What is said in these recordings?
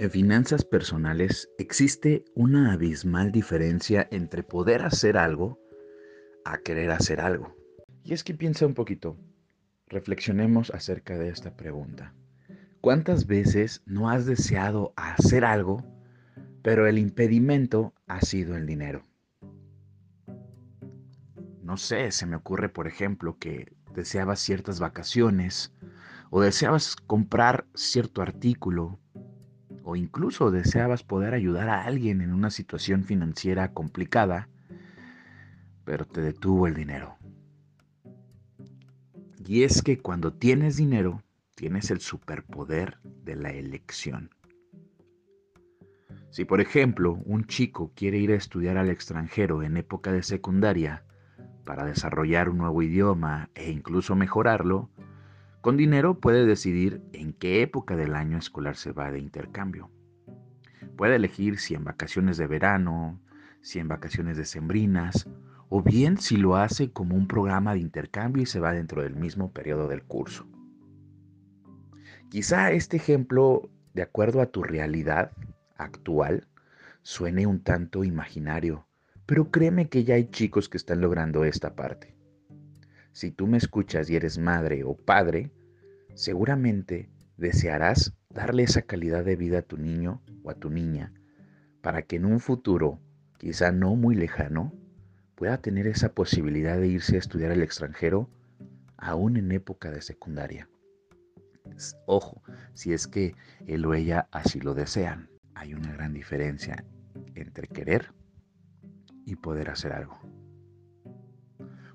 En finanzas personales existe una abismal diferencia entre poder hacer algo a querer hacer algo. Y es que piensa un poquito, reflexionemos acerca de esta pregunta. ¿Cuántas veces no has deseado hacer algo, pero el impedimento ha sido el dinero? No sé, se me ocurre, por ejemplo, que deseabas ciertas vacaciones o deseabas comprar cierto artículo o incluso deseabas poder ayudar a alguien en una situación financiera complicada, pero te detuvo el dinero. Y es que cuando tienes dinero, tienes el superpoder de la elección. Si por ejemplo un chico quiere ir a estudiar al extranjero en época de secundaria para desarrollar un nuevo idioma e incluso mejorarlo, con dinero puede decidir en qué época del año escolar se va de intercambio. Puede elegir si en vacaciones de verano, si en vacaciones decembrinas, o bien si lo hace como un programa de intercambio y se va dentro del mismo periodo del curso. Quizá este ejemplo, de acuerdo a tu realidad actual, suene un tanto imaginario, pero créeme que ya hay chicos que están logrando esta parte. Si tú me escuchas y eres madre o padre, seguramente desearás darle esa calidad de vida a tu niño o a tu niña para que en un futuro, quizá no muy lejano, pueda tener esa posibilidad de irse a estudiar al extranjero aún en época de secundaria. Ojo, si es que él o ella así lo desean, hay una gran diferencia entre querer y poder hacer algo.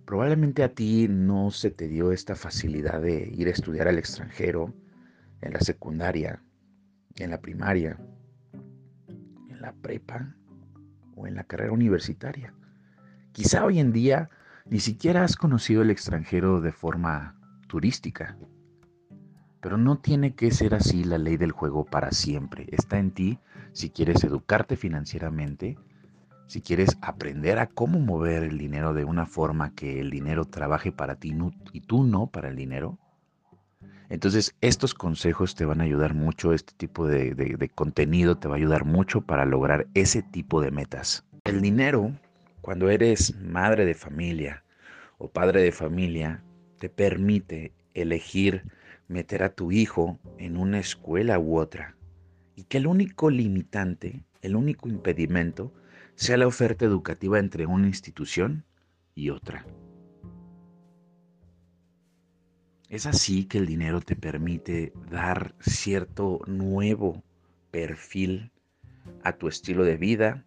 Probablemente a ti no se te dio esta facilidad de ir a estudiar al extranjero en la secundaria, en la primaria, en la prepa o en la carrera universitaria. Quizá hoy en día ni siquiera has conocido el extranjero de forma turística. Pero no tiene que ser así la ley del juego para siempre. Está en ti si quieres educarte financieramente si quieres aprender a cómo mover el dinero de una forma que el dinero trabaje para ti y tú no para el dinero, entonces estos consejos te van a ayudar mucho, este tipo de, de contenido te va a ayudar mucho para lograr ese tipo de metas. El dinero, cuando eres madre de familia o padre de familia, te permite elegir meter a tu hijo en una escuela u otra. Y que el único limitante, el único impedimento, sea la oferta educativa entre una institución y otra. Es así que el dinero te permite dar cierto nuevo perfil a tu estilo de vida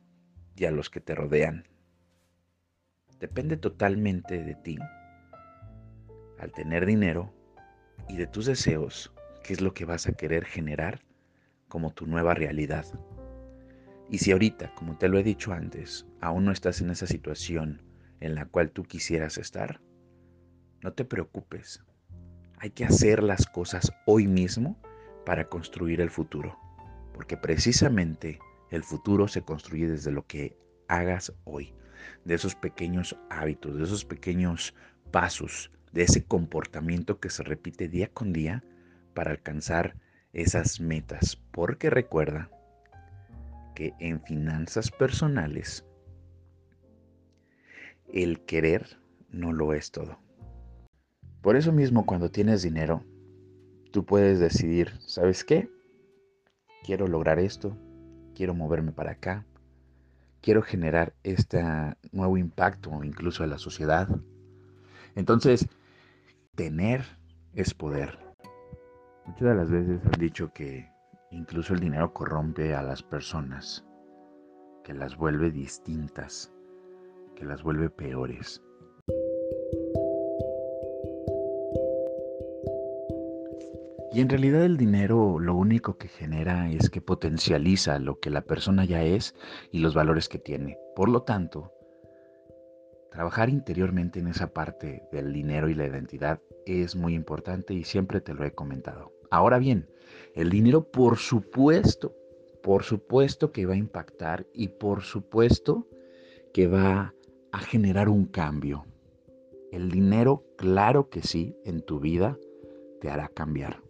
y a los que te rodean. Depende totalmente de ti, al tener dinero y de tus deseos, qué es lo que vas a querer generar como tu nueva realidad. Y si ahorita, como te lo he dicho antes, aún no estás en esa situación en la cual tú quisieras estar, no te preocupes. Hay que hacer las cosas hoy mismo para construir el futuro. Porque precisamente el futuro se construye desde lo que hagas hoy, de esos pequeños hábitos, de esos pequeños pasos, de ese comportamiento que se repite día con día para alcanzar esas metas. Porque recuerda que en finanzas personales el querer no lo es todo. Por eso mismo cuando tienes dinero, tú puedes decidir, ¿sabes qué? Quiero lograr esto, quiero moverme para acá, quiero generar este nuevo impacto incluso a la sociedad. Entonces, tener es poder. Muchas de las veces han dicho que Incluso el dinero corrompe a las personas, que las vuelve distintas, que las vuelve peores. Y en realidad el dinero lo único que genera es que potencializa lo que la persona ya es y los valores que tiene. Por lo tanto, trabajar interiormente en esa parte del dinero y la identidad es muy importante y siempre te lo he comentado. Ahora bien, el dinero, por supuesto, por supuesto que va a impactar y por supuesto que va a generar un cambio. El dinero, claro que sí, en tu vida te hará cambiar.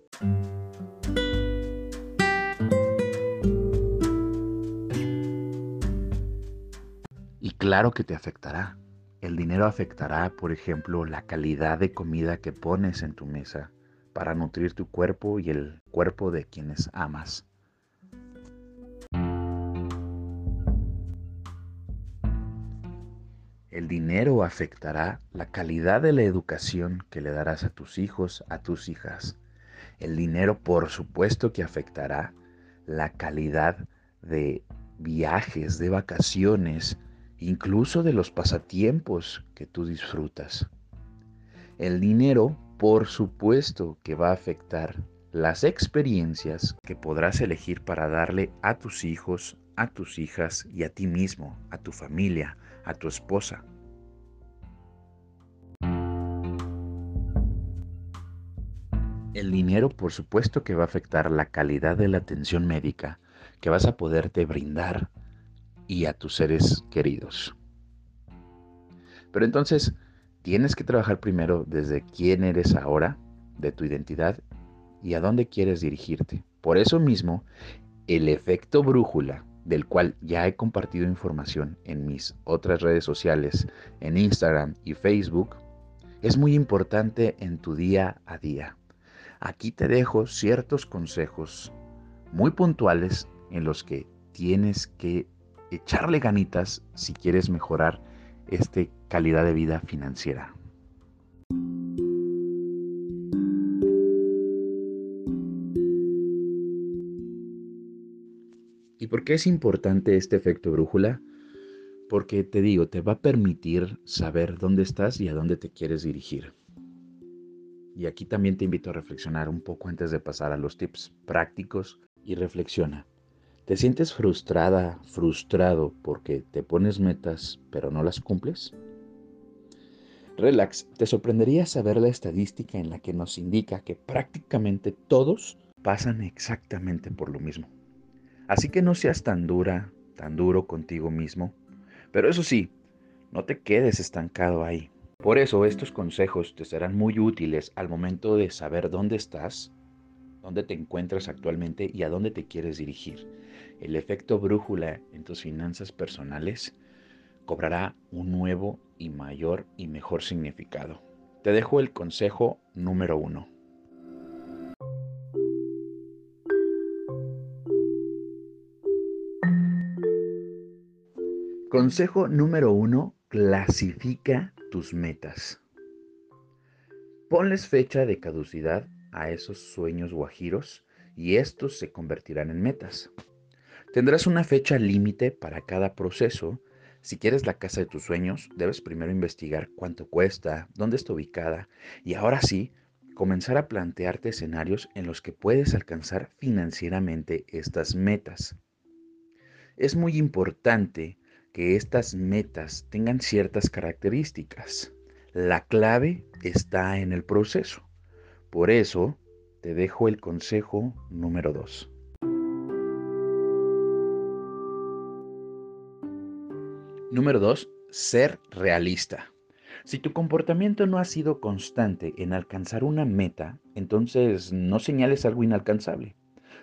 Y claro que te afectará. El dinero afectará, por ejemplo, la calidad de comida que pones en tu mesa, para nutrir tu cuerpo y el cuerpo de quienes amas. El dinero afectará la calidad de la educación que le darás a tus hijos, a tus hijas. El dinero, por supuesto, que afectará la calidad de viajes, de vacaciones, incluso de los pasatiempos que tú disfrutas. El dinero, por supuesto, que va a afectar las experiencias que podrás elegir para darle a tus hijos, a tus hijas y a ti mismo, a tu familia, a tu esposa. El dinero, por supuesto, que va a afectar la calidad de la atención médica que vas a poderte brindar y a tus seres queridos. Pero entonces, tienes que trabajar primero desde quién eres ahora, de tu identidad y a dónde quieres dirigirte. Por eso mismo, el efecto brújula, del cual ya he compartido información en mis otras redes sociales, en Instagram y Facebook, es muy importante en tu día a día. Aquí te dejo ciertos consejos muy puntuales en los que tienes que echarle ganitas si quieres mejorar esta calidad de vida financiera. ¿Y por qué es importante este efecto brújula? Porque te digo, te va a permitir saber dónde estás y a dónde te quieres dirigir. Y aquí también te invito a reflexionar un poco antes de pasar a los tips prácticos y reflexiona. ¿Te sientes frustrada, frustrado porque te pones metas pero no las cumples? Relax, te sorprendería saber la estadística en la que nos indica que prácticamente todos pasan exactamente por lo mismo. Así que no seas tan dura, tan duro contigo mismo. Pero eso sí, no te quedes estancado ahí. Por eso estos consejos te serán muy útiles al momento de saber dónde estás, dónde te encuentras actualmente y a dónde te quieres dirigir. El efecto brújula en tus finanzas personales cobrará un nuevo y mayor y mejor significado. Te dejo el consejo número uno. Consejo número uno, clasifica tus metas. Ponles fecha de caducidad a esos sueños guajiros y estos se convertirán en metas. Tendrás una fecha límite para cada proceso. Si quieres la casa de tus sueños, debes primero investigar cuánto cuesta, dónde está ubicada y ahora sí, comenzar a plantearte escenarios en los que puedes alcanzar financieramente estas metas. Es muy importante que estas metas tengan ciertas características. La clave está en el proceso. Por eso te dejo el consejo número 2. Número 2. Ser realista. Si tu comportamiento no ha sido constante en alcanzar una meta, entonces no señales algo inalcanzable.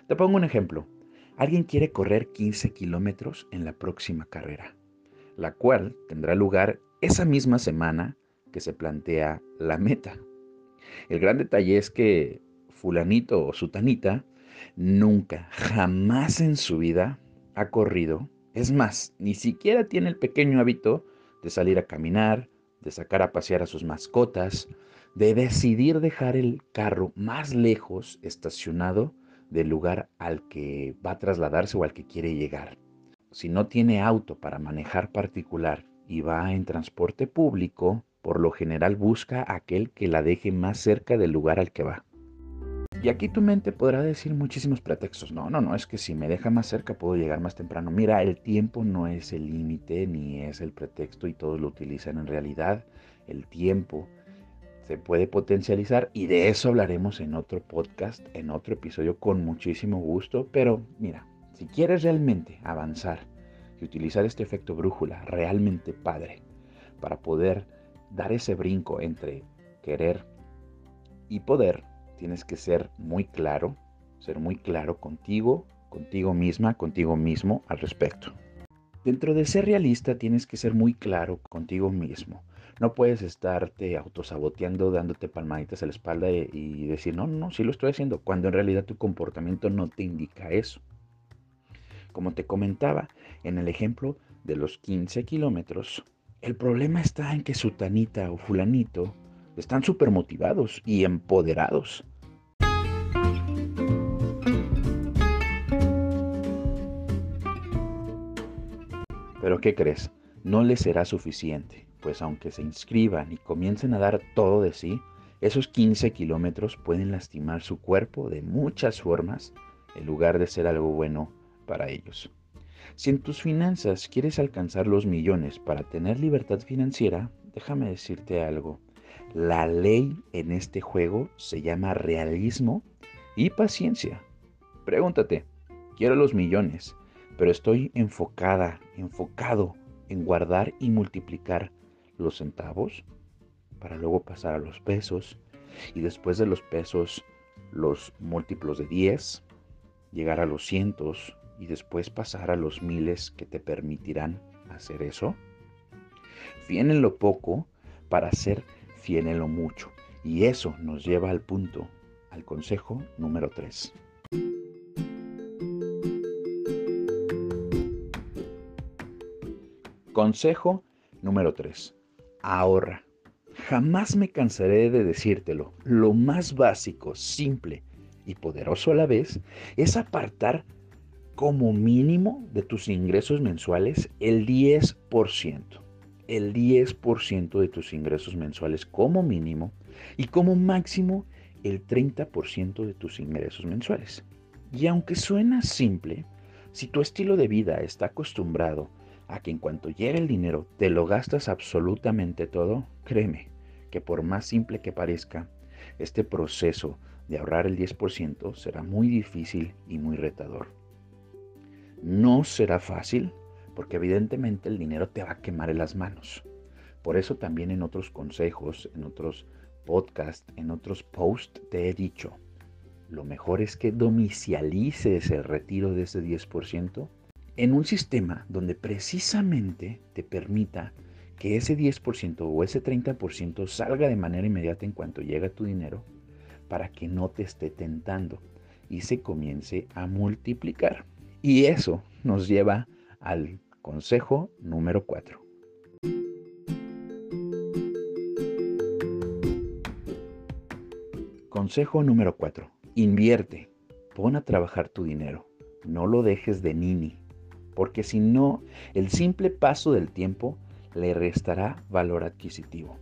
Te pongo un ejemplo. Alguien quiere correr 15 kilómetros en la próxima carrera la cual tendrá lugar esa misma semana que se plantea la meta. El gran detalle es que fulanito o sutanita nunca, jamás en su vida ha corrido. Es más, ni siquiera tiene el pequeño hábito de salir a caminar, de sacar a pasear a sus mascotas, de decidir dejar el carro más lejos estacionado del lugar al que va a trasladarse o al que quiere llegar si no tiene auto para manejar particular y va en transporte público, por lo general busca aquel que la deje más cerca del lugar al que va. Y aquí tu mente podrá decir muchísimos pretextos. No, no, no, es que si me deja más cerca puedo llegar más temprano. Mira, el tiempo no es el límite ni es el pretexto y todos lo utilizan en realidad. El tiempo se puede potencializar y de eso hablaremos en otro podcast, en otro episodio con muchísimo gusto. Pero mira, si quieres realmente avanzar y utilizar este efecto brújula realmente padre para poder dar ese brinco entre querer y poder, tienes que ser muy claro, ser muy claro contigo, contigo misma, contigo mismo al respecto. Dentro de ser realista tienes que ser muy claro contigo mismo. No puedes estarte autosaboteando, dándote palmaditas a la espalda y decir, no, no, sí lo estoy haciendo, cuando en realidad tu comportamiento no te indica eso. Como te comentaba en el ejemplo de los 15 kilómetros, el problema está en que Sutanita o Fulanito están súper motivados y empoderados. Pero ¿qué crees? No les será suficiente, pues aunque se inscriban y comiencen a dar todo de sí, esos 15 kilómetros pueden lastimar su cuerpo de muchas formas en lugar de ser algo bueno para ellos. Si en tus finanzas quieres alcanzar los millones para tener libertad financiera, déjame decirte algo. La ley en este juego se llama realismo y paciencia. Pregúntate, quiero los millones, pero estoy enfocada, enfocado en guardar y multiplicar los centavos para luego pasar a los pesos y después de los pesos los múltiplos de 10, llegar a los cientos y después pasar a los miles que te permitirán hacer eso. Fiel en lo poco para ser fiel lo mucho. Y eso nos lleva al punto, al consejo número 3. Consejo número 3. Ahorra. Jamás me cansaré de decírtelo. Lo más básico, simple y poderoso a la vez es apartar como mínimo de tus ingresos mensuales el 10%. El 10% de tus ingresos mensuales como mínimo y como máximo el 30% de tus ingresos mensuales. Y aunque suena simple, si tu estilo de vida está acostumbrado a que en cuanto llegue el dinero te lo gastas absolutamente todo, créeme que por más simple que parezca, este proceso de ahorrar el 10% será muy difícil y muy retador. No será fácil porque evidentemente el dinero te va a quemar en las manos. Por eso también en otros consejos, en otros podcasts, en otros posts te he dicho, lo mejor es que domicialices el retiro de ese 10% en un sistema donde precisamente te permita que ese 10% o ese 30% salga de manera inmediata en cuanto llega tu dinero para que no te esté tentando y se comience a multiplicar. Y eso nos lleva al consejo número 4. Consejo número 4. Invierte. Pon a trabajar tu dinero. No lo dejes de nini porque si no, el simple paso del tiempo le restará valor adquisitivo.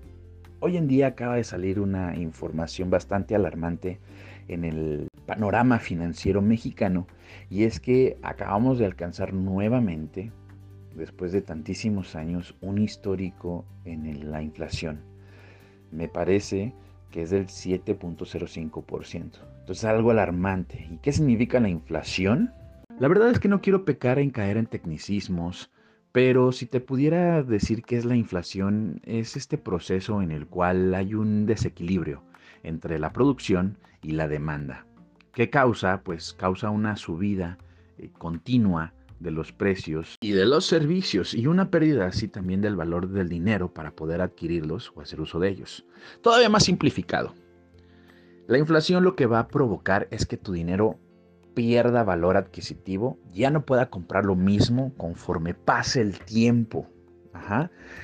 Hoy en día acaba de salir una información bastante alarmante en el panorama financiero mexicano y es que acabamos de alcanzar nuevamente, después de tantísimos años, un histórico en la inflación. Me parece que es del 7.05%. Entonces algo alarmante. ¿Y qué significa la inflación? La verdad es que no quiero pecar en caer en tecnicismos, pero si te pudiera decir qué es la inflación, es este proceso en el cual hay un desequilibrio entre la producción y la demanda. ¿Qué causa? Pues causa una subida eh, continua de los precios y de los servicios y una pérdida así también del valor del dinero para poder adquirirlos o hacer uso de ellos. Todavía más simplificado. La inflación lo que va a provocar es que tu dinero pierda valor adquisitivo, ya no pueda comprar lo mismo conforme pase el tiempo.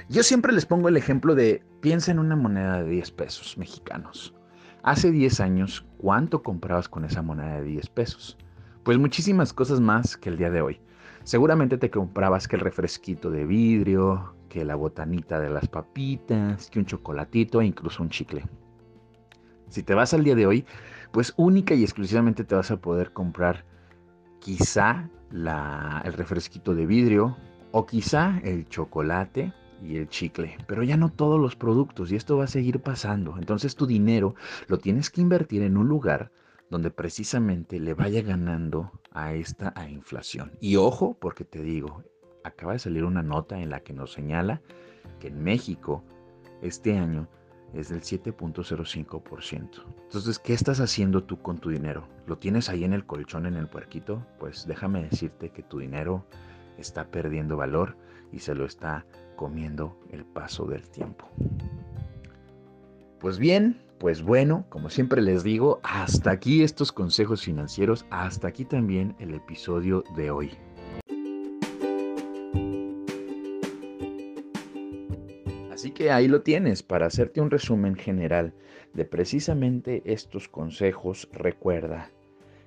Yo siempre les pongo el ejemplo de, piensa en una moneda de 10 pesos mexicanos. Hace 10 años, ¿cuánto comprabas con esa moneda de 10 pesos? Pues muchísimas cosas más que el día de hoy. Seguramente te comprabas que el refresquito de vidrio, que la botanita de las papitas, que un chocolatito e incluso un chicle. Si te vas al día de hoy, pues única y exclusivamente te vas a poder comprar quizá el refresquito de vidrio o quizá el chocolate y el chicle, pero ya no todos los productos y esto va a seguir pasando. Entonces tu dinero lo tienes que invertir en un lugar donde precisamente le vaya ganando a esta a inflación. Y ojo, porque te digo, acaba de salir una nota en la que nos señala que en México este año es del 7.05%. Entonces, ¿qué estás haciendo tú con tu dinero? ¿Lo tienes ahí en el colchón, en el puerquito? Pues déjame decirte que tu dinero está perdiendo valor y se lo está comiendo el paso del tiempo. Pues bien, pues bueno, como siempre les digo, hasta aquí estos consejos financieros, hasta aquí también el episodio de hoy. Así que ahí lo tienes, para hacerte un resumen general de precisamente estos consejos, recuerda,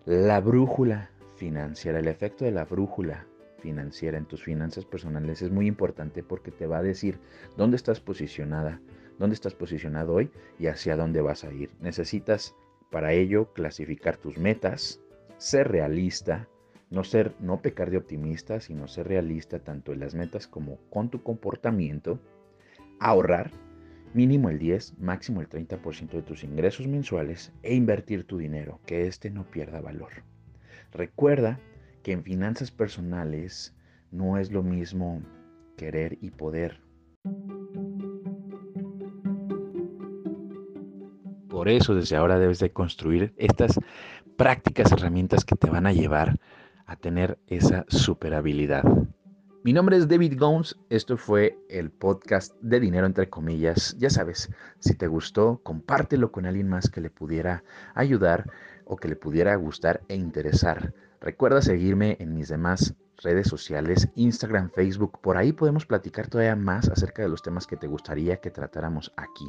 la brújula financiera, el efecto de la brújula financiera en tus finanzas personales es muy importante porque te va a decir dónde estás posicionada, dónde estás posicionado hoy y hacia dónde vas a ir. Necesitas para ello clasificar tus metas, ser realista, no ser no pecar de optimista, sino ser realista tanto en las metas como con tu comportamiento, ahorrar mínimo el 10, máximo el 30% de tus ingresos mensuales e invertir tu dinero, que éste no pierda valor. Recuerda que en finanzas personales no es lo mismo querer y poder. Por eso desde ahora debes de construir estas prácticas herramientas que te van a llevar a tener esa super habilidad. Mi nombre es David Gomes, esto fue el podcast de dinero entre comillas. Ya sabes, si te gustó, compártelo con alguien más que le pudiera ayudar o que le pudiera gustar e interesar. Recuerda seguirme en mis demás redes sociales, Instagram, Facebook. Por ahí podemos platicar todavía más acerca de los temas que te gustaría que tratáramos aquí.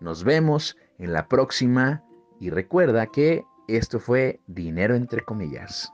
Nos vemos en la próxima y recuerda que esto fue Dinero entre comillas.